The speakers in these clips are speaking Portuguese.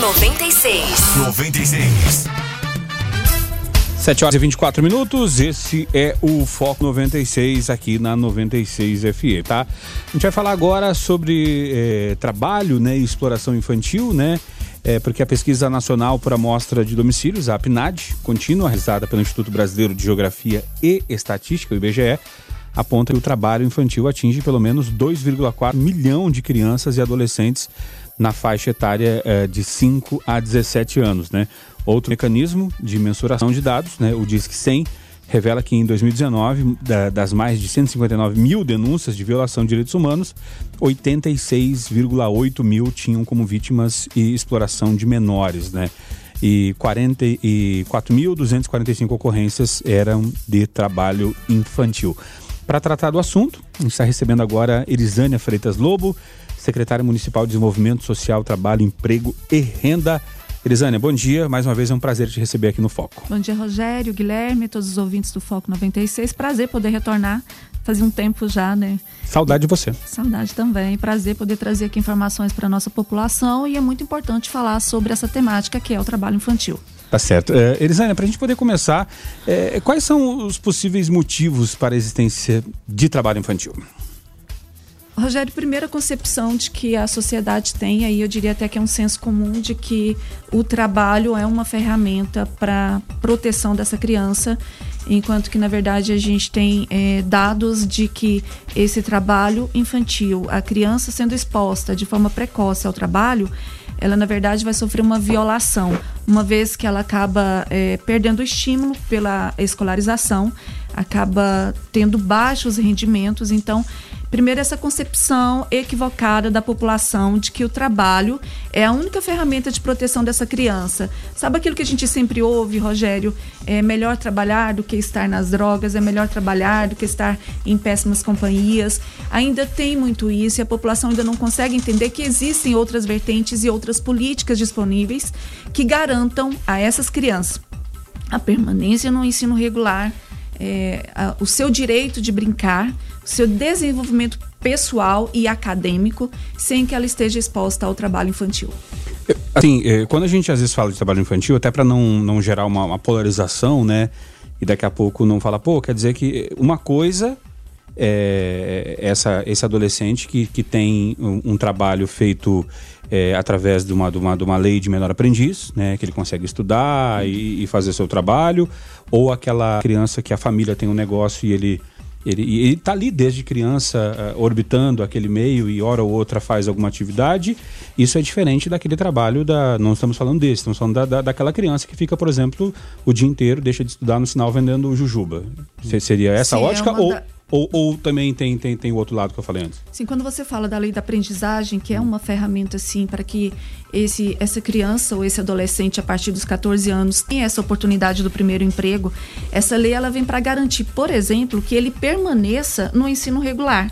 96. 96. 7 horas e 24 minutos, esse é o Foco 96 aqui na 96 FE, tá? A gente vai falar agora sobre é, trabalho né, e exploração infantil, né? É, porque a pesquisa nacional por amostra de domicílios, a PNAD, contínua, realizada pelo Instituto Brasileiro de Geografia e Estatística, o IBGE, aponta que o trabalho infantil atinge pelo menos 2,4 milhão de crianças e adolescentes na faixa etária é, de 5 a 17 anos, né? Outro mecanismo de mensuração de dados, né, o DISC 100, revela que em 2019, das mais de 159 mil denúncias de violação de direitos humanos, 86,8 mil tinham como vítimas e exploração de menores, né? E 44.245 ocorrências eram de trabalho infantil. Para tratar do assunto, a gente está recebendo agora Elisânia Freitas Lobo, secretária municipal de Desenvolvimento Social, Trabalho, Emprego e Renda. Elisânia, bom dia. Mais uma vez é um prazer te receber aqui no Foco. Bom dia, Rogério, Guilherme, todos os ouvintes do Foco 96. Prazer poder retornar. Fazia um tempo já, né? Saudade de você. Saudade também. Prazer poder trazer aqui informações para a nossa população e é muito importante falar sobre essa temática que é o trabalho infantil. Tá certo. É, Elisânia, para a gente poder começar, é, quais são os possíveis motivos para a existência de trabalho infantil? Rogério, primeira concepção de que a sociedade tem, aí eu diria até que é um senso comum de que o trabalho é uma ferramenta para proteção dessa criança, enquanto que na verdade a gente tem é, dados de que esse trabalho infantil, a criança sendo exposta de forma precoce ao trabalho, ela na verdade vai sofrer uma violação, uma vez que ela acaba é, perdendo o estímulo pela escolarização, acaba tendo baixos rendimentos, então Primeiro, essa concepção equivocada da população de que o trabalho é a única ferramenta de proteção dessa criança. Sabe aquilo que a gente sempre ouve, Rogério? É melhor trabalhar do que estar nas drogas, é melhor trabalhar do que estar em péssimas companhias. Ainda tem muito isso e a população ainda não consegue entender que existem outras vertentes e outras políticas disponíveis que garantam a essas crianças a permanência no ensino regular, é, a, o seu direito de brincar seu desenvolvimento pessoal e acadêmico sem que ela esteja exposta ao trabalho infantil. Assim, é, quando a gente às vezes fala de trabalho infantil, até para não, não gerar uma, uma, polarização, né? E daqui a pouco não fala, pô, quer dizer que uma coisa é essa, esse adolescente que, que tem um, um trabalho feito é, através de uma, de, uma, de uma lei de menor aprendiz, né? Que ele consegue estudar e, e fazer seu trabalho, ou aquela criança que a família tem um negócio e ele ele está ali desde criança, uh, orbitando aquele meio e hora ou outra faz alguma atividade. Isso é diferente daquele trabalho da. Não estamos falando desse, estamos falando da, da, daquela criança que fica, por exemplo, o dia inteiro, deixa de estudar no sinal vendendo jujuba. Seria essa Sim, ótica? É ou, da... Ou, ou, também tem, tem, tem o outro lado que eu falei antes? Sim, quando você fala da lei da aprendizagem, que é uma ferramenta assim para que esse, essa criança ou esse adolescente a partir dos 14 anos tenha essa oportunidade do primeiro emprego, essa lei ela vem para garantir, por exemplo, que ele permaneça no ensino regular.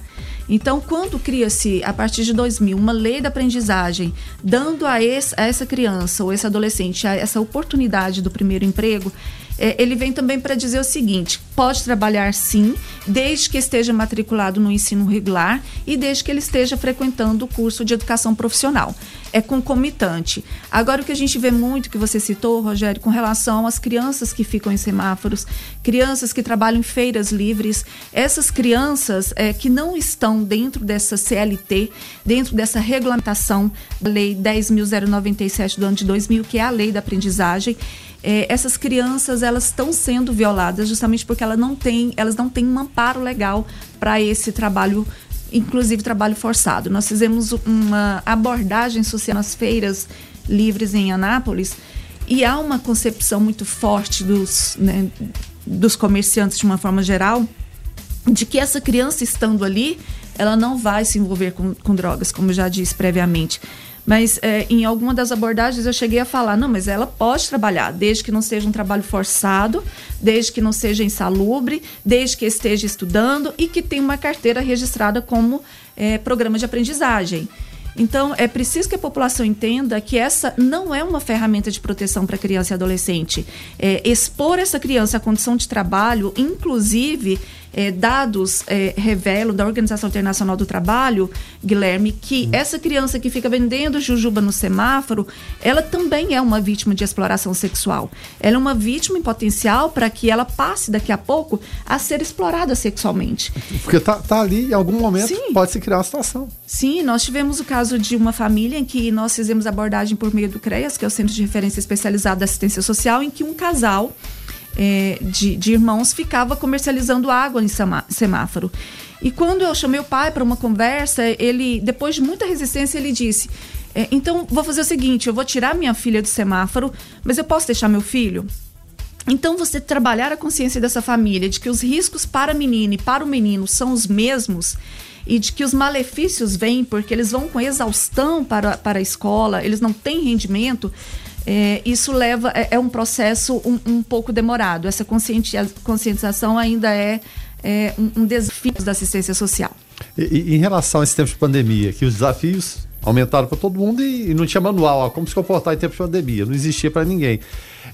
Então, quando cria-se, a partir de 2000, uma lei da aprendizagem, dando a, esse, a essa criança ou esse adolescente essa oportunidade do primeiro emprego, é, ele vem também para dizer o seguinte: pode trabalhar sim, desde que esteja matriculado no ensino regular e desde que ele esteja frequentando o curso de educação profissional. É concomitante. Agora, o que a gente vê muito, que você citou, Rogério, com relação às crianças que ficam em semáforos, crianças que trabalham em feiras livres, essas crianças é, que não estão dentro dessa CLT, dentro dessa regulamentação da Lei 10.097 do ano de 2000, que é a lei da aprendizagem, é, essas crianças elas estão sendo violadas justamente porque elas não têm, elas não têm um amparo legal para esse trabalho inclusive trabalho forçado. Nós fizemos uma abordagem social nas feiras livres em Anápolis e há uma concepção muito forte dos, né, dos comerciantes de uma forma geral de que essa criança estando ali, ela não vai se envolver com, com drogas, como já disse previamente. Mas é, em alguma das abordagens eu cheguei a falar, não, mas ela pode trabalhar, desde que não seja um trabalho forçado, desde que não seja insalubre, desde que esteja estudando e que tenha uma carteira registrada como é, programa de aprendizagem. Então, é preciso que a população entenda que essa não é uma ferramenta de proteção para criança e adolescente. É, expor essa criança à condição de trabalho, inclusive, é, dados é, revelam da Organização Internacional do Trabalho, Guilherme, que hum. essa criança que fica vendendo jujuba no semáforo, ela também é uma vítima de exploração sexual. Ela é uma vítima em potencial para que ela passe daqui a pouco a ser explorada sexualmente. Porque tá, tá ali, em algum momento, Sim. pode se criar uma situação. Sim, nós tivemos o caso de uma família em que nós fizemos abordagem por meio do CREAS, que é o Centro de Referência Especializado da Assistência Social, em que um casal é, de, de irmãos ficava comercializando água em semáforo. E quando eu chamei o pai para uma conversa, ele, depois de muita resistência, ele disse: é, Então, vou fazer o seguinte: eu vou tirar minha filha do semáforo, mas eu posso deixar meu filho? Então, você trabalhar a consciência dessa família de que os riscos para a menina e para o menino são os mesmos e de que os malefícios vêm porque eles vão com exaustão para, para a escola, eles não têm rendimento. É, isso leva é, é um processo um, um, pouco demorado. Essa conscientização ainda é, é um, desafio da assistência social. E, e, em relação a esse tempo de pandemia, que os desafios aumentaram para todo mundo e, e, não tinha manual, ó, como se comportar em tempo de pandemia, não existia para ninguém.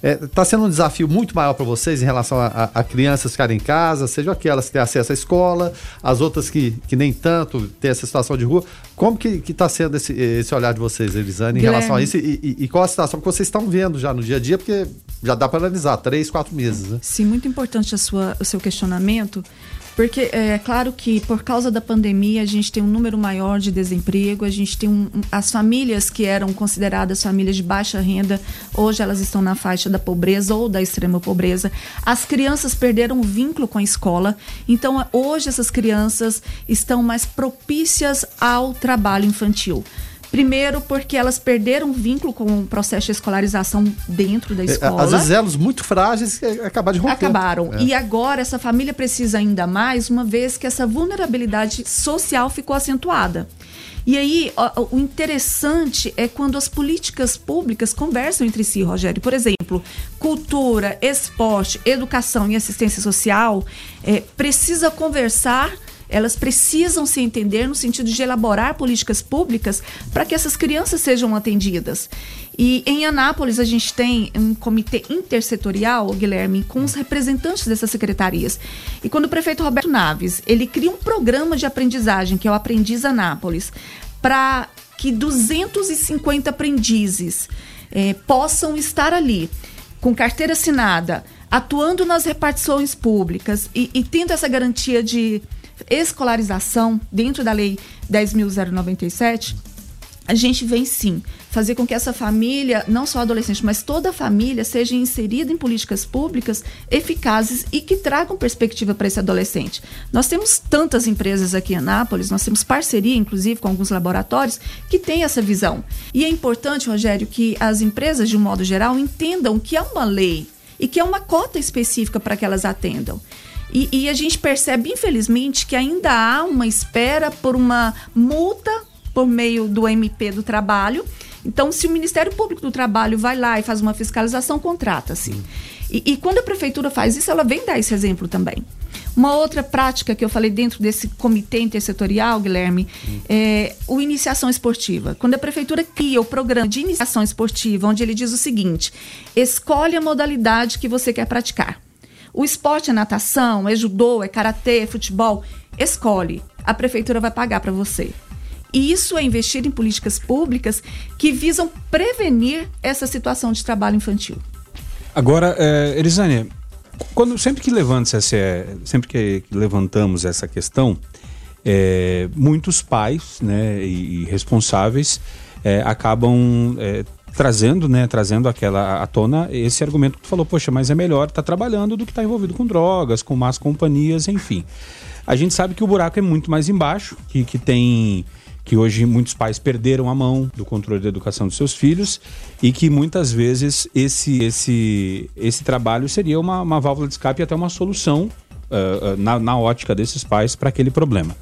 Está é, tá sendo um desafio muito maior para vocês em relação a, a, a, crianças ficarem em casa, sejam aquelas que têm acesso à escola, as outras que, que nem tanto têm essa situação de rua. Como que está sendo esse, esse olhar de vocês, Elisane, em Guilherme. relação a isso? E, e, e, qual a situação que vocês estão vendo já no dia a dia? Porque já dá para analisar, três, quatro meses. Né? Sim, muito importante a sua, o seu questionamento. Porque é claro que por causa da pandemia a gente tem um número maior de desemprego, a gente tem um, as famílias que eram consideradas famílias de baixa renda, hoje elas estão na faixa da pobreza ou da extrema pobreza. As crianças perderam o vínculo com a escola, então hoje essas crianças estão mais propícias ao trabalho infantil. Primeiro, porque elas perderam o vínculo com o processo de escolarização dentro da é, escola. Às vezes elos muito frágeis que acabaram de romper. Acabaram. É. E agora essa família precisa ainda mais, uma vez que essa vulnerabilidade social ficou acentuada. E aí, o, interessante é quando as políticas públicas conversam entre si, Rogério. Por exemplo, cultura, esporte, educação e assistência social é, precisa conversar elas precisam se entender no sentido de elaborar políticas públicas para que essas crianças sejam atendidas. E em Anápolis a gente tem um comitê intersetorial, Guilherme, com os representantes dessas secretarias. E quando o prefeito Roberto Naves, ele cria um programa de aprendizagem, que é o Aprendiz Anápolis, para que 250 aprendizes eh, possam estar ali com carteira assinada, atuando nas repartições públicas e, e tendo essa garantia de escolarização dentro da lei 10.097, a gente vem sim fazer com que essa família, não só adolescente, mas toda a família, seja inserida em políticas públicas eficazes e que tragam perspectiva para esse adolescente. Nós temos tantas empresas aqui em Anápolis, nós temos parceria, inclusive, com alguns laboratórios que têm essa visão. E é importante, Rogério, que as empresas, de um modo geral, entendam que é uma lei e que é uma cota específica para que elas atendam. E, e a gente percebe, infelizmente, que ainda há uma espera por uma multa por meio do MP do trabalho. Então, se o Ministério Público do Trabalho vai lá e faz uma fiscalização, contrata-se. E, e, quando a prefeitura faz isso, ela vem dar esse exemplo também. Uma outra prática que eu falei dentro desse comitê intersetorial, Guilherme, hum. é o iniciação esportiva. Quando a prefeitura cria o programa de iniciação esportiva, onde ele diz o seguinte: escolhe a modalidade que você quer praticar. O esporte é natação, é judô, é karatê, é futebol. Escolhe. A prefeitura vai pagar para você. E isso é investir em políticas públicas que visam prevenir essa situação de trabalho infantil. Agora, é, Elisânia, quando, sempre que levanta essa, sempre que levantamos essa questão, é, muitos pais né, e, e responsáveis é, acabam é, trazendo, né, trazendo aquela à tona esse argumento que tu falou, poxa, mas é melhor estar tá trabalhando do que estar tá envolvido com drogas, com más companhias, enfim. A gente sabe que o buraco é muito mais embaixo, que, que tem que hoje muitos pais perderam a mão do controle da educação dos seus filhos e que muitas vezes esse esse esse trabalho seria uma, uma válvula de escape e até uma solução uh, uh, na, na ótica desses pais para aquele problema.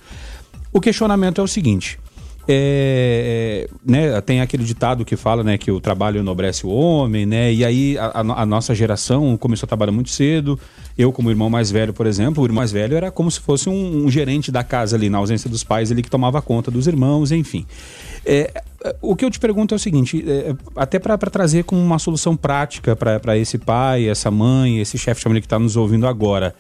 O questionamento é o seguinte: é, é, né, tem aquele ditado que fala né, que o trabalho enobrece o homem, né? E aí a, a, nossa geração começou a trabalhar muito cedo. Eu, como irmão mais velho, por exemplo, o irmão mais velho era como se fosse um, um gerente da casa ali, na ausência dos pais, ele que tomava conta dos irmãos, enfim. É, o que eu te pergunto é o seguinte, é, até para trazer como uma solução prática para esse pai, essa mãe, esse chefe de família que está nos ouvindo agora.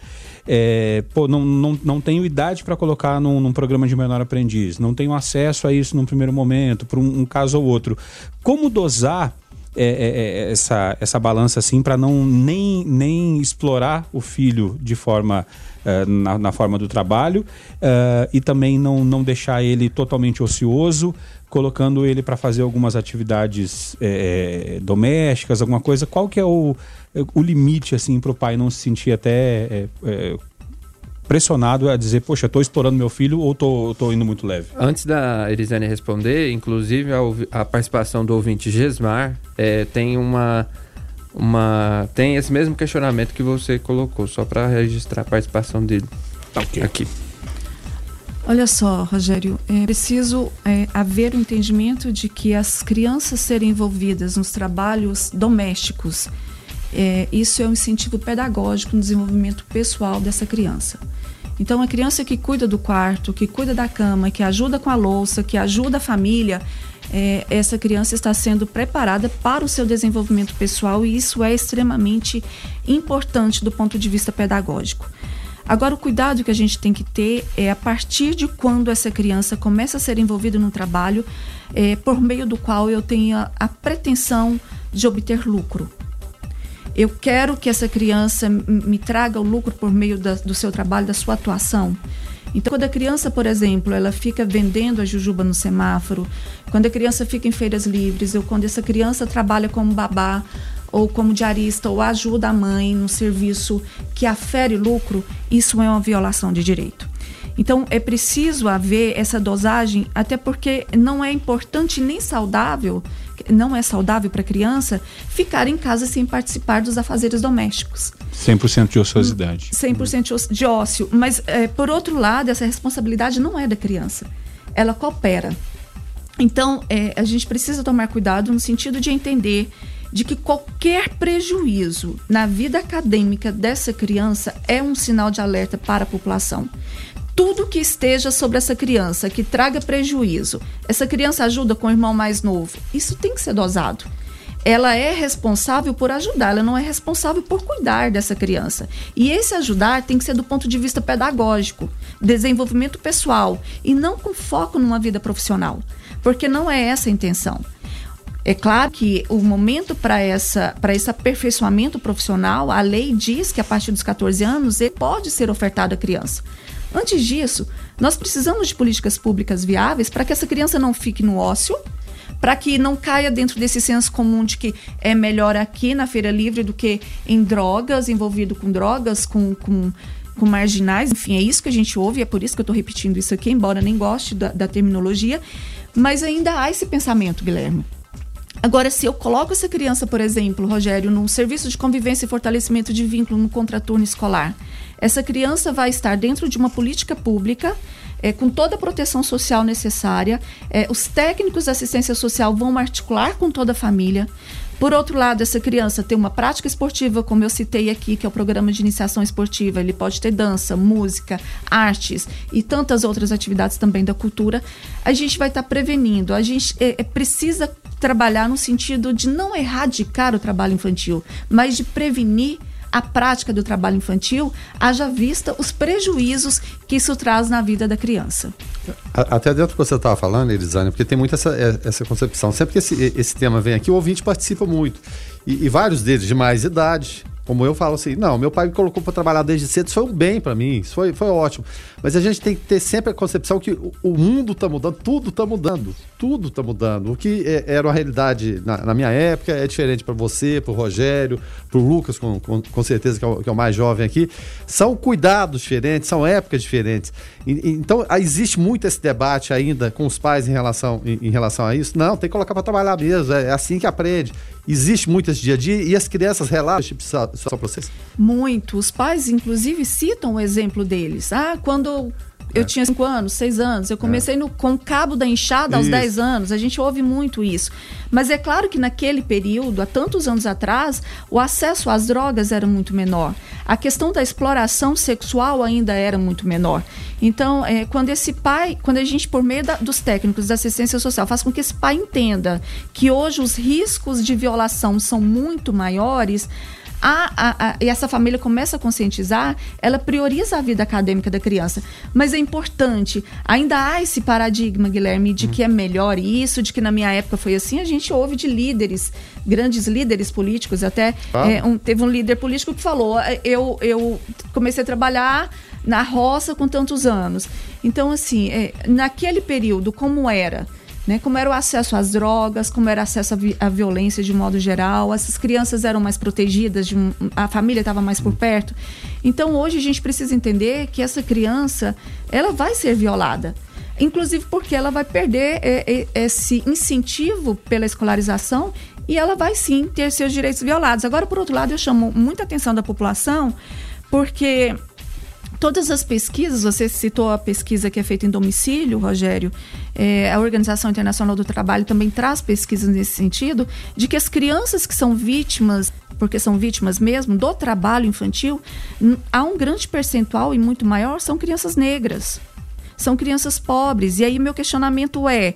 É, pô, não, não, não tenho idade para colocar num, num, programa de menor aprendiz, não tenho acesso a isso num primeiro momento, por um, um caso ou outro. Como dosar é, é, é essa, essa balança assim para não nem, nem explorar o filho de forma uh, na, na, forma do trabalho uh, e também não, não deixar ele totalmente ocioso, colocando ele para fazer algumas atividades é, domésticas, alguma coisa. Qual que é o, o limite assim para o pai não se sentir até pressionado a dizer, poxa, estou explorando meu filho ou estou indo muito leve? Antes da Elisane responder, inclusive a, a participação do ouvinte Gesmar é, tem uma, uma tem esse mesmo questionamento que você colocou, só para registrar a participação dele tá okay. aqui. Olha só, Rogério, é preciso é, haver o um entendimento de que as crianças serem envolvidas nos trabalhos domésticos, é, isso é um incentivo pedagógico no desenvolvimento pessoal dessa criança. Então, a criança que cuida do quarto, que cuida da cama, que ajuda com a louça, que ajuda a família, é, essa criança está sendo preparada para o seu desenvolvimento pessoal e isso é extremamente importante do ponto de vista pedagógico. Agora, o cuidado que a gente tem que ter é a partir de quando essa criança começa a ser envolvida no trabalho, é, por meio do qual eu tenha a pretensão de obter lucro. Eu quero que essa criança me traga o lucro por meio da, do seu trabalho, da sua atuação. Então, quando a criança, por exemplo, ela fica vendendo a jujuba no semáforo, quando a criança fica em feiras livres, ou quando essa criança trabalha como babá, ou como diarista, ou ajuda a mãe no serviço que afere lucro, isso é uma violação de direito. Então, é preciso haver essa dosagem, até porque não é importante nem saudável não é saudável para a criança ficar em casa sem participar dos afazeres domésticos. 100% de ociosidade. 100% de ócio. Mas, é, por outro lado, essa responsabilidade não é da criança. Ela coopera. Então, é, a gente precisa tomar cuidado no sentido de entender de que qualquer prejuízo na vida acadêmica dessa criança é um sinal de alerta para a população tudo que esteja sobre essa criança que traga prejuízo. Essa criança ajuda com o irmão mais novo. Isso tem que ser dosado. Ela é responsável por ajudar, ela não é responsável por cuidar dessa criança. E esse ajudar tem que ser do ponto de vista pedagógico, desenvolvimento pessoal e não com foco numa vida profissional, porque não é essa a intenção. É claro que o momento para essa para esse aperfeiçoamento profissional, a lei diz que a partir dos 14 anos ele pode ser ofertado à criança. Antes disso, nós precisamos de políticas públicas viáveis para que essa criança não fique no ócio, para que não caia dentro desse senso comum de que é melhor aqui na feira livre do que em drogas, envolvido com drogas, com, com, com marginais. Enfim, é isso que a gente ouve, é por isso que eu estou repetindo isso aqui, embora nem goste da, da terminologia. Mas ainda há esse pensamento, Guilherme. Agora, se eu coloco essa criança, por exemplo, Rogério, num serviço de convivência e fortalecimento de vínculo no contraturno escolar, essa criança vai estar dentro de uma política pública é, com toda a proteção social necessária. É, os técnicos de assistência social vão articular com toda a família. Por outro lado, essa criança tem uma prática esportiva, como eu citei aqui, que é o programa de iniciação esportiva. Ele pode ter dança, música, artes e tantas outras atividades também da cultura. A gente vai estar tá prevenindo. A gente é, é, precisa trabalhar no sentido de não erradicar o trabalho infantil, mas de prevenir a prática do trabalho infantil, haja vista os prejuízos que isso traz na vida da criança. Até dentro do que você estava falando, Elisane, porque tem muito essa, é, essa concepção. Sempre que esse, esse tema vem aqui, o ouvinte participa muito. E, e vários deles de mais idade, como eu falo assim, não, meu pai me colocou para trabalhar desde cedo, isso foi um bem para mim, isso foi, foi ótimo. Mas a gente tem que ter sempre a concepção que o, mundo está mudando, tudo está mudando, tudo está mudando. O que é, era uma realidade na, na, minha época é diferente para você, para o Rogério, para o Lucas, com, com, com certeza que é, o, que é, o, mais jovem aqui. São cuidados diferentes, são épocas diferentes. E, então, existe muito esse debate ainda com os pais em relação, em, em relação a isso. Não, tem que colocar para trabalhar mesmo, é, é assim que aprende. Existe muito esse dia a dia e as crianças relatam situação para vocês? Muito. Os pais, inclusive, citam o exemplo deles. Ah, quando eu é. tinha 5 anos, 6 anos. Eu comecei é. no, com o cabo da enxada aos 10 anos. A gente ouve muito isso. Mas é claro que naquele período, há tantos anos atrás, o acesso às drogas era muito menor. A questão da exploração sexual ainda era muito menor. Então, é, quando esse pai, quando a gente, por meio da, dos técnicos da assistência social, faz com que esse pai entenda que hoje os riscos de violação são muito maiores, a, a, a, e essa família começa a conscientizar, ela prioriza a vida acadêmica da criança. Mas é importante, ainda há esse paradigma, Guilherme, de que é melhor isso, de que na minha época foi assim. A gente ouve de líderes, grandes líderes políticos, até ah. é, um, teve um líder político que falou: é, eu, eu comecei a trabalhar na roça com tantos anos. Então, assim, é, naquele período, como era? Né? Como era o acesso às drogas, como era acesso à, vi à violência de modo geral, essas crianças eram mais protegidas, um, a família estava mais por perto. Então hoje a gente precisa entender que essa criança ela vai ser violada. Inclusive porque ela vai perder é, é, esse incentivo pela escolarização e ela vai sim ter seus direitos violados. Agora, por outro lado, eu chamo muita atenção da população porque Todas as pesquisas, você citou a pesquisa que é feita em domicílio, Rogério, é, a Organização Internacional do Trabalho também traz pesquisas nesse sentido, de que as crianças que são vítimas, porque são vítimas mesmo, do trabalho infantil, há um grande percentual e muito maior são crianças negras, são crianças pobres. E aí meu questionamento é: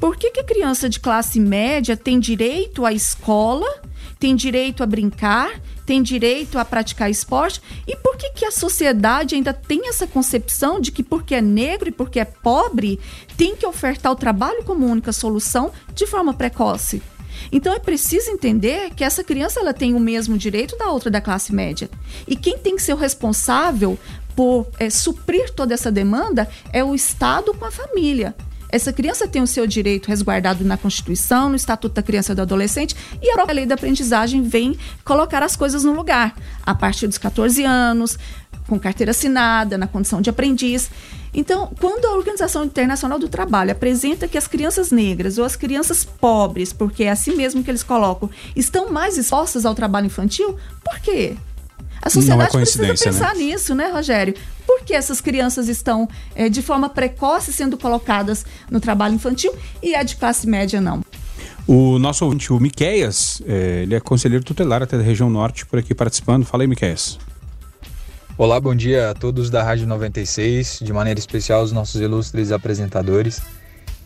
por que, que a criança de classe média tem direito à escola, tem direito a brincar tem direito a praticar esporte. E por que, que a sociedade ainda tem essa concepção de que porque é negro e porque é pobre, tem que ofertar o trabalho como única solução de forma precoce? Então é preciso entender que essa criança ela tem o mesmo direito da outra da classe média. E quem tem que ser o responsável por é, suprir toda essa demanda é o Estado com a família. Essa criança tem o seu direito resguardado na Constituição, no Estatuto da Criança e do Adolescente, e a própria lei da aprendizagem vem colocar as coisas no lugar. A partir dos 14 anos, com carteira assinada, na condição de aprendiz. Então, quando a Organização Internacional do Trabalho apresenta que as crianças negras ou as crianças pobres, porque é assim mesmo que eles colocam, estão mais expostas ao trabalho infantil, por quê? A sociedade é precisa pensar né? nisso, né, Rogério? Que essas crianças estão é, de forma precoce sendo colocadas no trabalho infantil e a de classe média não? O nosso ouvinte, o Miqueias, é, ele é conselheiro tutelar até da região norte, por aqui participando. Fala aí, Miqueias. Olá, bom dia a todos da Rádio 96, de maneira especial os nossos ilustres apresentadores.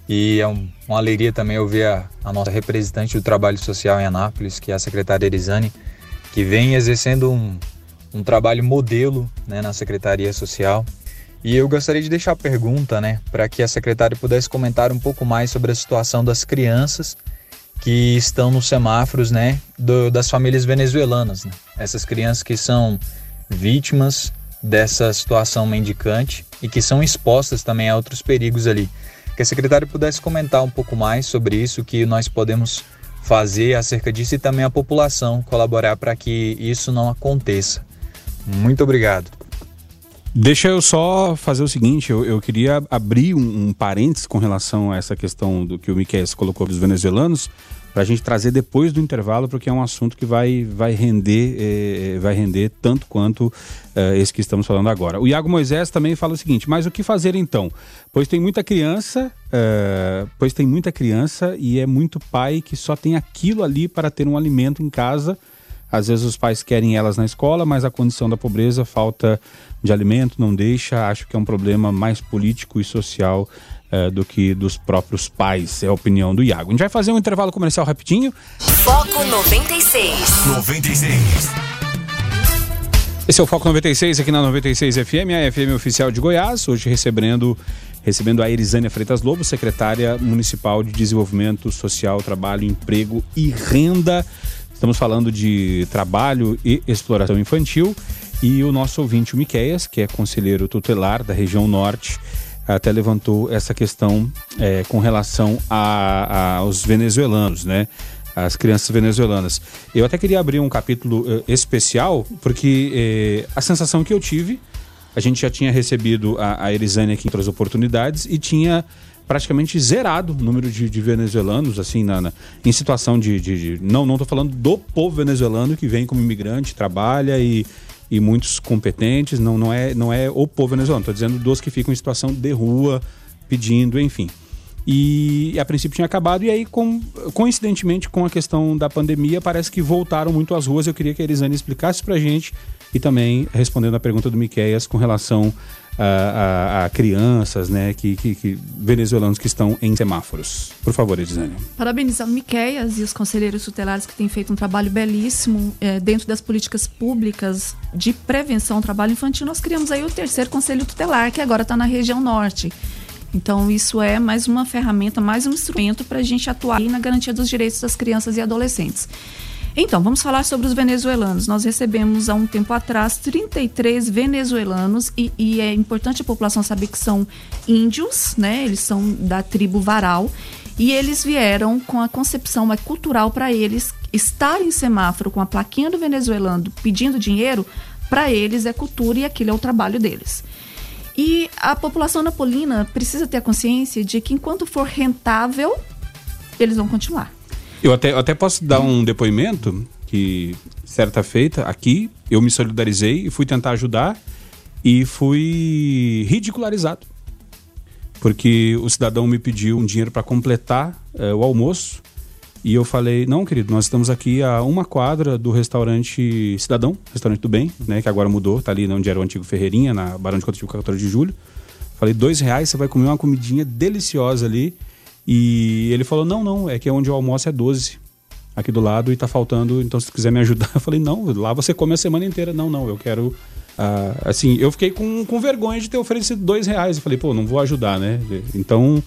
E é um, uma alegria também ouvir a, a, nossa representante do trabalho social em Anápolis, que é a secretária Erizane, que vem exercendo um, um trabalho modelo né, na Secretaria Social. E eu gostaria de deixar a pergunta né, para que a secretária pudesse comentar um pouco mais sobre a situação das crianças que estão nos semáforos né, do, das famílias venezuelanas. Né? Essas crianças que são vítimas dessa situação mendicante e que são expostas também a outros perigos ali. Que a secretária pudesse comentar um pouco mais sobre isso, que nós podemos fazer acerca disso e também a população colaborar para que isso não aconteça. Muito obrigado. Deixa eu só fazer o seguinte, eu, eu queria abrir um, um parênteses com relação a essa questão do que o Miquel colocou dos venezuelanos, para a gente trazer depois do intervalo, porque é um assunto que vai, vai render eh, vai render tanto quanto eh, esse que estamos falando agora. O Iago Moisés também fala o seguinte: mas o que fazer então? Pois tem muita criança, eh, pois tem muita criança e é muito pai que só tem aquilo ali para ter um alimento em casa às vezes os pais querem elas na escola, mas a condição da pobreza, falta de alimento, não deixa. Acho que é um problema mais político e social uh, do que dos próprios pais, é a opinião do Iago. A gente vai fazer um intervalo comercial rapidinho. Foco 96. 96. Esse é o Foco 96 aqui na 96 FM, a FM oficial de Goiás. Hoje recebendo recebendo a Erisânia Freitas Lobo, secretária municipal de Desenvolvimento Social, Trabalho, Emprego e Renda. Estamos falando de trabalho e exploração infantil e o nosso ouvinte, o Miqueias, que é conselheiro tutelar da região norte, até levantou essa questão é, com relação a, aos venezuelanos, né? As crianças venezuelanas. Eu até queria abrir um capítulo uh, especial, porque uh, a sensação que eu tive, a gente já tinha recebido a, a Elisânia aqui em outras oportunidades e tinha praticamente zerado o número de, de venezuelanos, assim, na, na, em situação de, de, de. não, não falando do povo venezuelano que vem como imigrante, trabalha e, e muitos competentes, não, não, é, não é o povo venezuelano, estou dizendo dos que ficam em situação de rua, pedindo, enfim. E a princípio tinha acabado, e aí, com, coincidentemente, com a questão da pandemia, parece que voltaram muito às ruas. Eu queria que a Elisane explicasse pra gente e também respondendo a pergunta do Miqueias com relação a, a, crianças, né, que, que, que, venezuelanos que estão em semáforos. Por favor, Elisane. Parabenizar o Miqueias e os conselheiros tutelares que têm feito um trabalho belíssimo é, dentro das políticas públicas de prevenção ao trabalho infantil. Nós criamos aí o terceiro conselho tutelar, que agora está na região norte. Então, isso é mais uma ferramenta, mais um instrumento para a gente atuar na garantia dos direitos das crianças e adolescentes. Então, vamos falar sobre os venezuelanos. Nós recebemos há um tempo atrás 33 venezuelanos e, e, é importante a população saber que são índios, né? Eles são da tribo Varal e eles vieram com a concepção é cultural para eles estar em semáforo com a plaquinha do venezuelano pedindo dinheiro, para eles é cultura e aquilo é o trabalho deles. E a população napolina precisa ter a consciência de que enquanto for rentável, eles vão continuar. Eu até, até posso dar um depoimento que, certa feita, aqui, eu me solidarizei e fui tentar ajudar e fui ridicularizado. Porque o cidadão me pediu um dinheiro para completar é, o almoço e eu falei, não, querido, nós estamos aqui a uma quadra do restaurante Cidadão, restaurante do bem, né? Que agora mudou, tá ali onde era o antigo Ferreirinha, na Barão de Cototivo 14 de julho. Falei, dois reais, você vai comer uma comidinha deliciosa ali. E ele falou, não, não, é que onde o almoço é 12 aqui do lado e tá faltando, então se quiser me ajudar. Eu falei, não, lá você come a semana inteira. Não, não, eu quero. Uh, assim, eu fiquei com, com vergonha de ter oferecido dois reais. Eu falei, pô, não vou ajudar, né? Então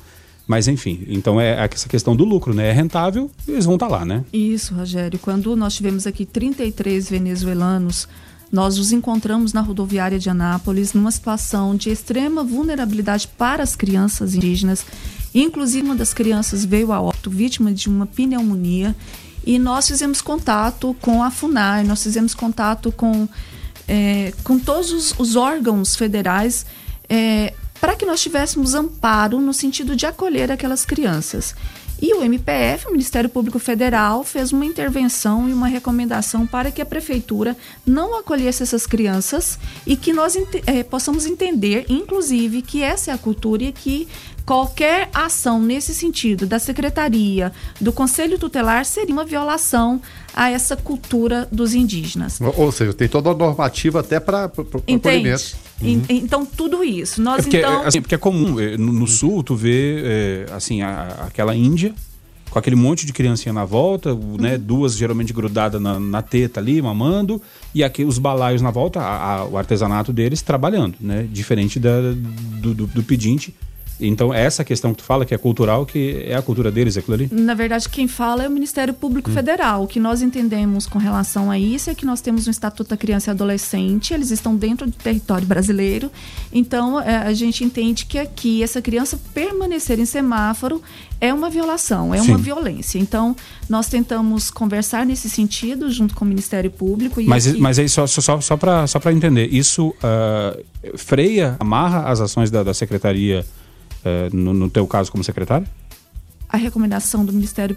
mas enfim, então é essa questão do lucro, né? É rentável, eles vão estar tá lá, né? Isso, Rogério. Quando nós tivemos aqui 33 venezuelanos, nós os encontramos na rodoviária de Anápolis numa situação de extrema vulnerabilidade para as crianças indígenas. Inclusive, uma das crianças veio a óbito vítima de uma pneumonia e nós fizemos contato com a FUNAI, nós fizemos contato com, é, com todos os, os órgãos federais é, para que nós tivéssemos amparo no sentido de acolher aquelas crianças. E o MPF, o Ministério Público Federal, fez uma intervenção e uma recomendação para que a prefeitura não acolhesse essas crianças e que nós é, possamos entender, inclusive, que essa é a cultura e que qualquer ação nesse sentido da secretaria, do conselho tutelar, seria uma violação a essa cultura dos indígenas. Ou seja, tem toda a normativa até para acolhimento. Uhum. Então, tudo isso. Nós, é porque, então... assim, porque é comum, é, no, no sul, tu vê é, assim, a, aquela Índia com aquele monte de criancinha na volta, uhum. né? Duas geralmente grudadas na, na, teta ali, mamando, e aqui os balaios na volta, a, a, o artesanato deles trabalhando, né? Diferente da, do, do, do pedinte então, essa questão que tu fala, que é cultural, que é a cultura deles, aquilo ali? Na verdade, quem fala é o Ministério Público hum. Federal. O que nós entendemos com relação a isso é que nós temos um Estatuto da Criança e Adolescente, eles estão dentro do território brasileiro. Então, é, a gente entende que aqui, essa criança permanecer em semáforo é uma violação, é Sim. uma violência. Então, nós tentamos conversar nesse sentido junto com o Ministério Público. mas, aqui... mas aí, só, só, só para só entender, isso uh, freia, amarra as ações da, da Secretaria no, no teu caso como secretário? A recomendação do Ministério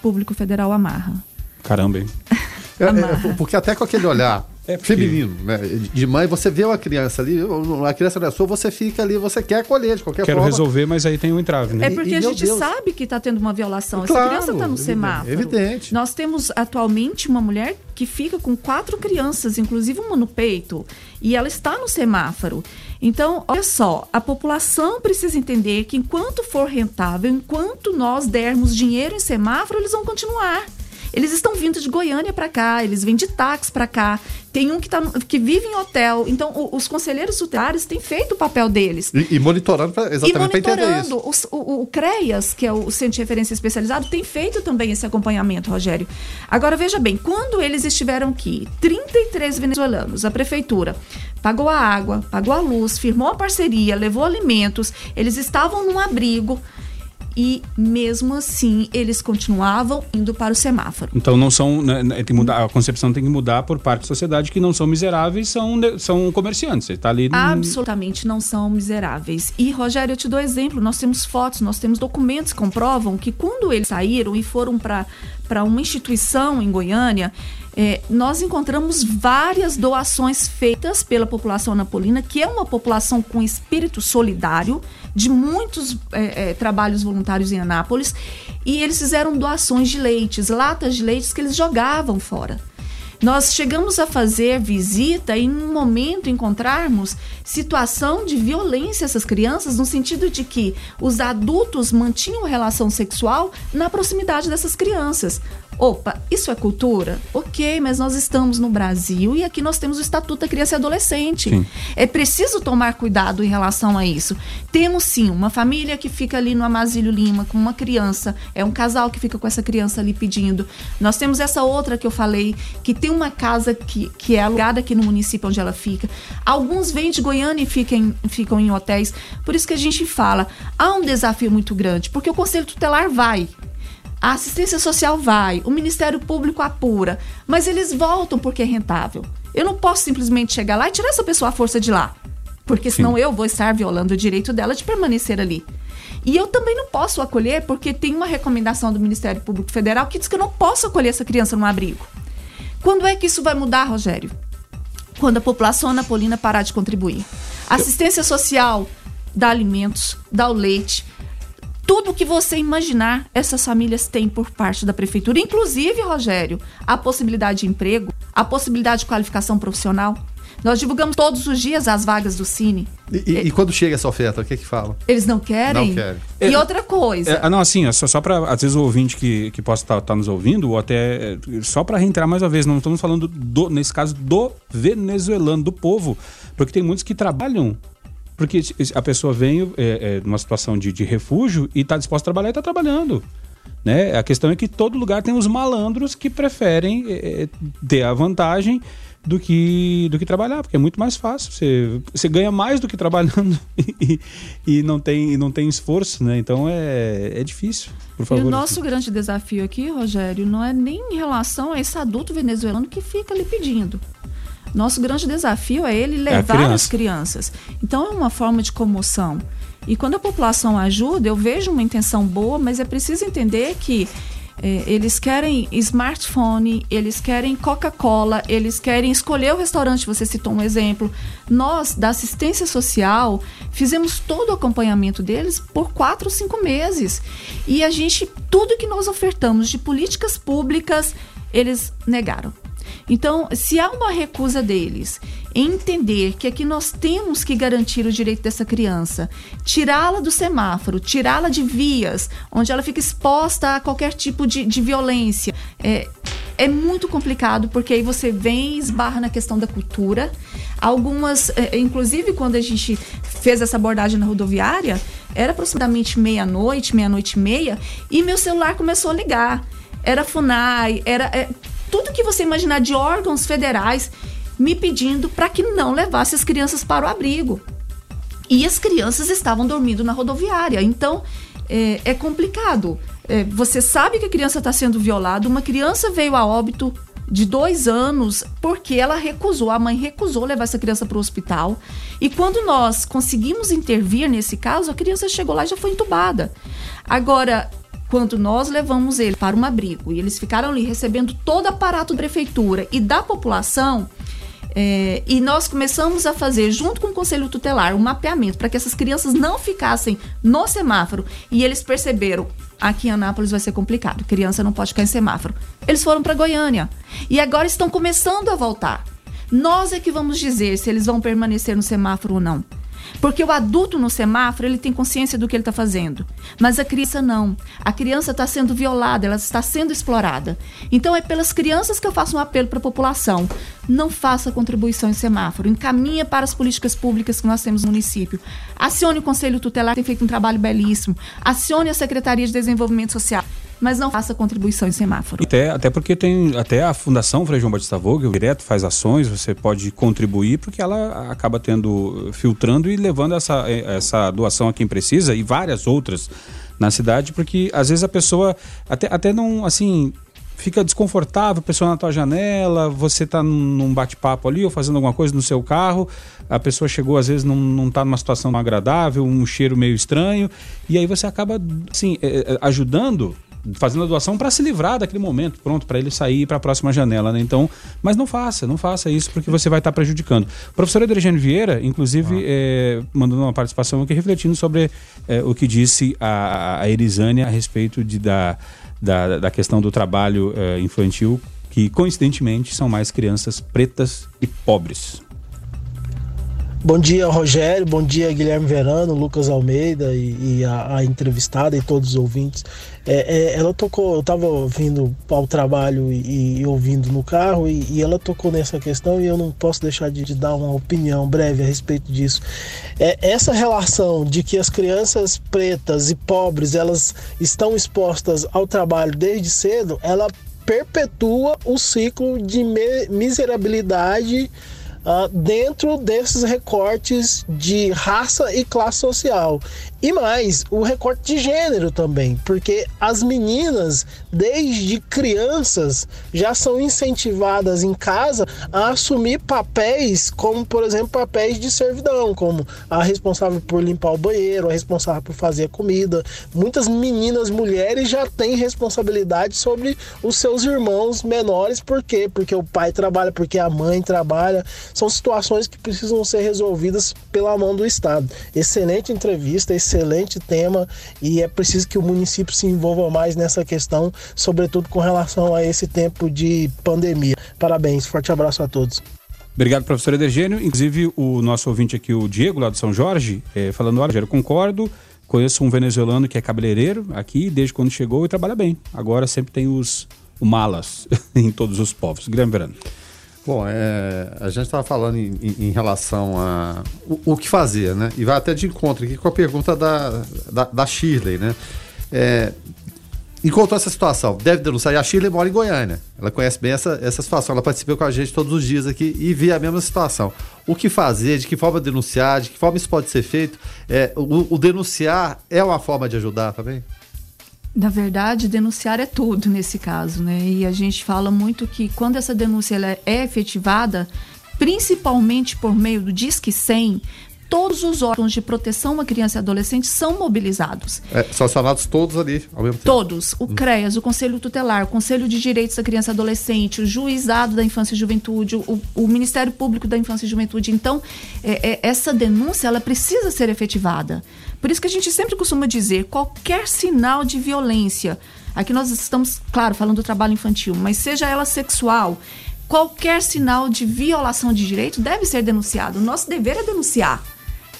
Público Federal amarra. Caramba, hein? É, é, porque até com aquele olhar é porque... feminino, né? De mãe, você vê uma criança ali, a criança não é sua, você fica ali, você quer acolher de qualquer Quero forma. Quero resolver, mas aí tem um entrave, né? É porque e, a gente Deus. sabe que está tendo uma violação. Claro, Essa criança está no semáforo. Evidente. Nós temos atualmente uma mulher que fica com quatro crianças, inclusive uma no peito, e ela está no semáforo. Então, olha só, a população precisa entender que enquanto for rentável, enquanto nós dermos dinheiro em semáforo, eles vão continuar. Eles estão vindo de Goiânia para cá, eles vêm de táxi para cá. Tem um que, tá, que vive em hotel. Então, o, os conselheiros tutelares têm feito o papel deles. E, e monitorando pra, exatamente para entender isso. O, o, o, CREAS, que é o Centro de Referência Especializado, tem feito também esse acompanhamento, Rogério. Agora, veja bem, quando eles estiveram aqui, 33 venezuelanos, a prefeitura pagou a água, pagou a luz, firmou a parceria, levou alimentos, eles estavam num abrigo e mesmo assim eles continuavam indo para o semáforo. Então não são, né, né tem mudar, a concepção tem que mudar por parte da sociedade que não são miseráveis, são, são comerciantes. Você tá ali Absolutamente não são miseráveis. E Rogério, eu te dou exemplo, nós temos fotos, nós temos documentos que comprovam que quando eles saíram e foram para para uma instituição em Goiânia, é, nós encontramos várias doações feitas pela população anapolina, que é uma população com espírito solidário, de muitos é, é, trabalhos voluntários em Anápolis, e eles fizeram doações de leites, latas de leites que eles jogavam fora. Nós chegamos a fazer visita e, num momento, encontrarmos situação de violência essas crianças, no sentido de que os adultos mantinham relação sexual na proximidade dessas crianças. Opa, isso é cultura? Ok, mas nós estamos no Brasil e aqui nós temos o Estatuto da Criança e Adolescente. Sim. É preciso tomar cuidado em relação a isso. Temos sim uma família que fica ali no Amazílio Lima com uma criança, é um casal que fica com essa criança ali pedindo. Nós temos essa outra que eu falei, que tem uma casa que, que é alugada aqui no município onde ela fica. Alguns vêm de Goiânia e ficam, ficam em hotéis. Por isso que a gente fala, há um desafio muito grande, porque o Conselho Tutelar vai a assistência social vai, o Ministério Público apura, mas eles voltam porque é rentável. Eu não posso simplesmente chegar lá e tirar essa pessoa à força de lá, porque senão Sim. eu vou estar violando o direito dela de permanecer ali. E eu também não posso acolher porque tem uma recomendação do Ministério Público Federal que diz que eu não posso acolher essa criança num abrigo. Quando é que isso vai mudar, Rogério? Quando a população anapolina parar de contribuir. assistência social dá alimentos, dá o leite, tudo que você imaginar, essas famílias têm por parte da prefeitura. Inclusive, Rogério, a possibilidade de emprego, a possibilidade de qualificação profissional. Nós divulgamos todos os dias as vagas do Cine. E, e, e quando chega essa oferta, o que é que fala? Eles não querem? Não querem. E é, outra coisa. É, não, assim, só, só para, às vezes, o ouvinte que, que possa estar tá, tá nos ouvindo, ou até. Só para reiterar mais uma vez, não estamos falando, do, nesse caso, do venezuelano, do povo. Porque tem muitos que trabalham porque a pessoa vem é, é, numa situação de, de refúgio e está disposta a trabalhar e está trabalhando. Né? A questão é que todo lugar tem os malandros que preferem é, é, ter a vantagem do que, do que trabalhar, porque é muito mais fácil. Você, você ganha mais do que trabalhando e, e não, tem, não tem esforço, né? Então é, é difícil. Por favor. E o nosso grande desafio aqui, Rogério, não é nem em relação a esse adulto venezuelano que fica ali pedindo. Nosso grande desafio é ele é levar é as crianças. Então é uma forma de comoção. E quando a população ajuda, eu vejo uma intenção boa, mas é preciso entender que é, eles querem smartphone, eles querem Coca-Cola, eles querem escolher o restaurante, você citou um exemplo. Nós, da assistência social, fizemos todo o acompanhamento deles por quatro ou cinco meses. E a gente, tudo que nós ofertamos de políticas públicas, eles negaram. Então, se há uma recusa deles em entender que aqui nós temos que garantir o direito dessa criança, tirá-la do semáforo, tirá-la de vias onde ela fica exposta a qualquer tipo de, de violência, é, é muito complicado porque aí você vem esbarra na questão da cultura. Algumas, é, inclusive quando a gente fez essa abordagem na rodoviária, era aproximadamente meia-noite, meia-noite e meia, e meu celular começou a ligar. Era FUNAI, era. É, tudo que você imaginar de órgãos federais me pedindo para que não levasse as crianças para o abrigo. E as crianças estavam dormindo na rodoviária. Então, é, é complicado. É, você sabe que a criança está sendo violada. Uma criança veio a óbito de dois anos porque ela recusou, a mãe recusou levar essa criança para o hospital. E quando nós conseguimos intervir nesse caso, a criança chegou lá e já foi entubada. Agora, quando nós levamos ele para um abrigo e eles ficaram ali recebendo todo aparato da prefeitura e da população, é, e nós começamos a fazer, junto com o Conselho Tutelar, um mapeamento para que essas crianças não ficassem no semáforo. E eles perceberam: aqui em Anápolis vai ser complicado, criança não pode ficar em semáforo. Eles foram para Goiânia e agora estão começando a voltar. Nós é que vamos dizer se eles vão permanecer no semáforo ou não. Porque o adulto no semáforo, ele tem consciência do que ele está fazendo. Mas a criança não. A criança está sendo violada, ela está sendo explorada. Então é pelas crianças que eu faço um apelo para a população. Não faça contribuição em semáforo. Encaminha para as políticas públicas que nós temos no município. Acione o Conselho Tutelar, tem feito um trabalho belíssimo. Acione a Secretaria de Desenvolvimento Social mas não faça contribuição em semáforo. Até, até porque tem até a Fundação Frei João Batista Vogel direto faz ações, você pode contribuir porque ela acaba tendo filtrando e levando essa, essa doação a quem precisa e várias outras na cidade, porque às vezes a pessoa até, até não assim fica desconfortável, a pessoa na tua janela, você tá num bate-papo ali ou fazendo alguma coisa no seu carro, a pessoa chegou, às vezes não, não tá numa situação agradável, um cheiro meio estranho, e aí você acaba, assim, é, é, ajudando fazendo a doação para se livrar daquele momento, pronto, para ele sair para a próxima janela, né? Então, mas não faça, não faça isso porque você vai estar tá prejudicando. O professor Adriano Vieira, inclusive, ah. é, mandando uma participação aqui refletindo sobre é, o que disse a, a a respeito de, da, da, da questão do trabalho é, infantil, que coincidentemente são mais crianças pretas e pobres. Bom dia, Rogério. Bom dia, Guilherme Verano, Lucas Almeida e, e a, a, entrevistada e todos os ouvintes. É, é, ela tocou, eu estava vindo ao trabalho e, e ouvindo no carro e, e, ela tocou nessa questão e eu não posso deixar de, de dar uma opinião breve a respeito disso. É, essa relação de que as crianças pretas e pobres elas estão expostas ao trabalho desde cedo, ela perpetua o ciclo de miserabilidade uh, dentro desses recortes de raça e classe social. E mais, o recorte de gênero também, porque as meninas, desde crianças, já são incentivadas em casa a assumir papéis, como por exemplo, papéis de servidão, como a responsável por limpar o banheiro, a responsável por fazer a comida. Muitas meninas, mulheres já têm responsabilidade sobre os seus irmãos menores, por quê? Porque o pai trabalha, porque a mãe trabalha. São situações que precisam ser resolvidas pela mão do Estado. Excelente entrevista, excelente excelente tema e é preciso que o município se envolva mais nessa questão, sobretudo com relação a esse tempo de pandemia. Parabéns, forte abraço a todos. Obrigado, professor Edergênio. Inclusive, o nosso ouvinte aqui, o Diego, lá de São Jorge, é, falando: olha, eu concordo. Conheço um venezuelano que é cabeleireiro aqui, desde quando chegou e trabalha bem. Agora sempre tem os, malas em todos os povos. Guilherme Verano. Bom, é, a gente estava falando em, em, relação a o, o, que fazer, né? E vai até de encontro aqui com a pergunta da, da, da Shirley, né? É, encontrou essa situação, deve denunciar. E a Shirley mora em Goiânia. Ela conhece bem essa, essa situação. Ela participa com a gente todos os dias aqui e vê a mesma situação. O que fazer, de que forma denunciar, de que forma isso pode ser feito. É, o, o denunciar é uma forma de ajudar também? Na verdade, denunciar é tudo nesse caso, né? E a gente fala muito que quando essa denúncia é efetivada, principalmente por meio do Disque 100, todos os órgãos de proteção à criança e adolescente são mobilizados. É, são acionados todos ali ao mesmo tempo. Todos. O CREAS, o Conselho Tutelar, o Conselho de Direitos da Criança e Adolescente, o Juizado da Infância e Juventude, o, o Ministério Público da Infância e Juventude. Então, é, é, essa denúncia ela precisa ser efetivada. Por isso que a gente sempre costuma dizer, qualquer sinal de violência, aqui nós estamos, claro, falando do trabalho infantil, mas seja ela sexual, qualquer sinal de violação de direito deve ser denunciado. O nosso dever é denunciar.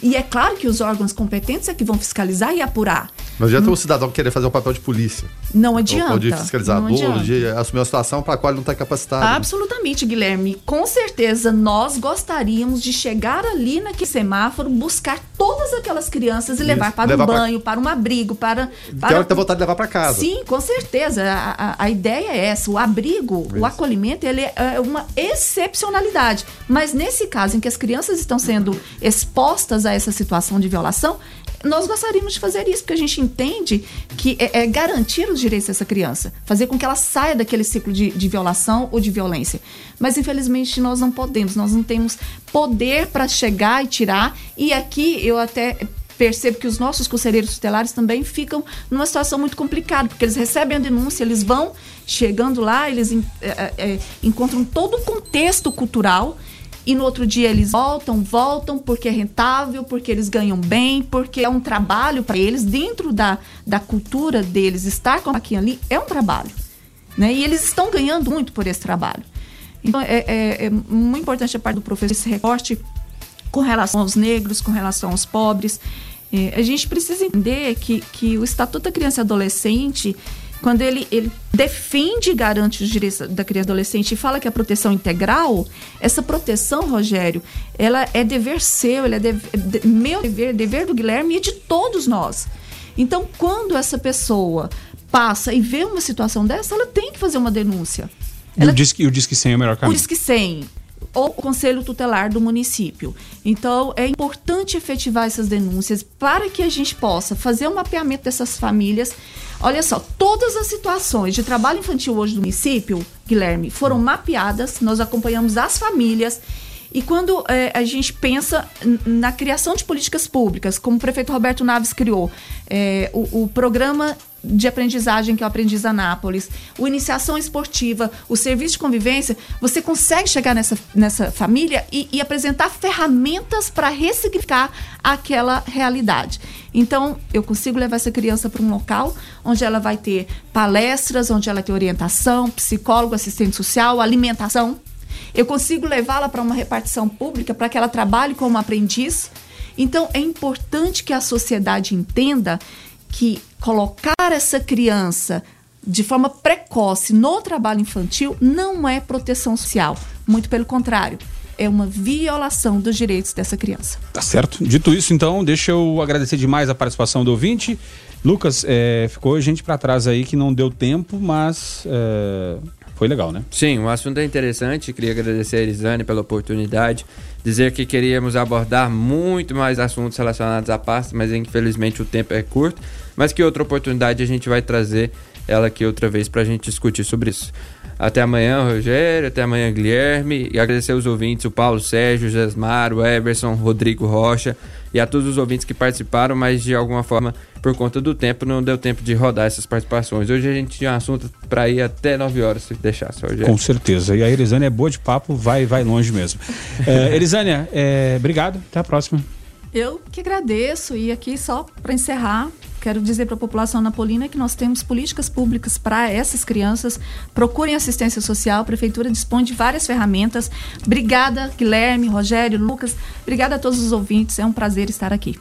E é claro que os órgãos competentes é que vão fiscalizar e apurar. Mas já tem um cidadão que querer fazer o papel de polícia. Não adianta. Ou de fiscalizador, de assumir uma situação para a qual ele não está capacitado. Absolutamente, Guilherme. Com certeza, nós gostaríamos de chegar ali naquele semáforo, buscar todas aquelas crianças e Isso. levar para levar um banho, pra... para um abrigo, para... para... Tem hora que vontade de levar para casa. Sim, com certeza. A, a, a, ideia é essa. O abrigo, Isso. o acolhimento, ele é uma excepcionalidade. Mas nesse caso em que as crianças estão sendo expostas a essa situação de violação, nós gostaríamos de fazer isso, porque a gente entende que é, é, garantir os direitos dessa criança, fazer com que ela saia daquele ciclo de, de violação ou de violência. Mas infelizmente nós não podemos, nós não temos poder para chegar e tirar. E aqui eu até percebo que os nossos conselheiros tutelares também ficam numa situação muito complicada, porque eles recebem a denúncia, eles vão chegando lá, eles é, é, encontram todo o contexto cultural e no outro dia eles voltam, voltam porque é rentável, porque eles ganham bem, porque é um trabalho para eles, dentro da, da cultura deles, estar com aqui ali é um trabalho. Né? E eles estão ganhando muito por esse trabalho. Então é, é, é muito importante a parte do professor esse recorte com relação aos negros, com relação aos pobres. É, a gente precisa entender que, que o Estatuto da Criança e Adolescente quando ele, ele defende e garante os direitos da criança e adolescente e fala que a proteção integral, essa proteção, Rogério, ela é dever seu, ela é de, de, meu dever, dever do Guilherme e de todos nós. Então, quando essa pessoa passa e vê uma situação dessa, ela tem que fazer uma denúncia. Ela, o Disque, o Disque 100 é o melhor caminho. O Disque 100 ou o conselho tutelar do município. Então, é importante efetivar essas denúncias para que a gente possa fazer um mapeamento dessas famílias. Olha só, todas as situações de trabalho infantil hoje do município, Guilherme, foram mapeadas, nós acompanhamos as famílias. E quando é, a gente pensa na criação de políticas públicas, como o prefeito Roberto Naves criou, é, o, o programa de aprendizagem que é o Aprendiz Anápolis, o Iniciação Esportiva, o Serviço de Convivência, você consegue chegar nessa, nessa família e, e apresentar ferramentas para ressignificar aquela realidade. Então, eu consigo levar essa criança para um local onde ela vai ter palestras, onde ela tem orientação, psicólogo, assistente social, alimentação. Eu consigo levá-la para uma repartição pública para que ela trabalhe como aprendiz. Então, é importante que a sociedade entenda que colocar essa criança de forma precoce no trabalho infantil não é proteção social. Muito pelo contrário é uma violação dos direitos dessa criança. Tá certo. Dito isso, então, deixa eu agradecer demais a participação do ouvinte. Lucas, é, ficou gente para trás aí que não deu tempo, mas é, foi legal, né? Sim, o assunto é interessante. Queria agradecer a Elisane pela oportunidade. Dizer que queríamos abordar muito mais assuntos relacionados à pasta, mas infelizmente o tempo é curto. Mas que outra oportunidade a gente vai trazer ela aqui outra vez para a gente discutir sobre isso. Até amanhã, Rogério. Até amanhã, Guilherme. E agradecer aos ouvintes, o Paulo Sérgio, o Jesmar, o Everson, Rodrigo Rocha e a todos os ouvintes que participaram, mas de alguma forma, por conta do tempo, não deu tempo de rodar essas participações. Hoje a gente tinha um assunto para ir até 9 horas, se deixasse, Rogério. Com certeza. E a Elisânia é boa de papo, vai, vai longe mesmo. é, Elisânia, é, obrigado. Até a próxima. Eu que agradeço. E aqui, só para encerrar, quero dizer para a população napolina que nós temos políticas públicas para essas crianças. Procurem assistência social, a prefeitura dispõe de várias ferramentas. Obrigada, Guilherme, Rogério, Lucas. Obrigada a todos os ouvintes. É um prazer estar aqui.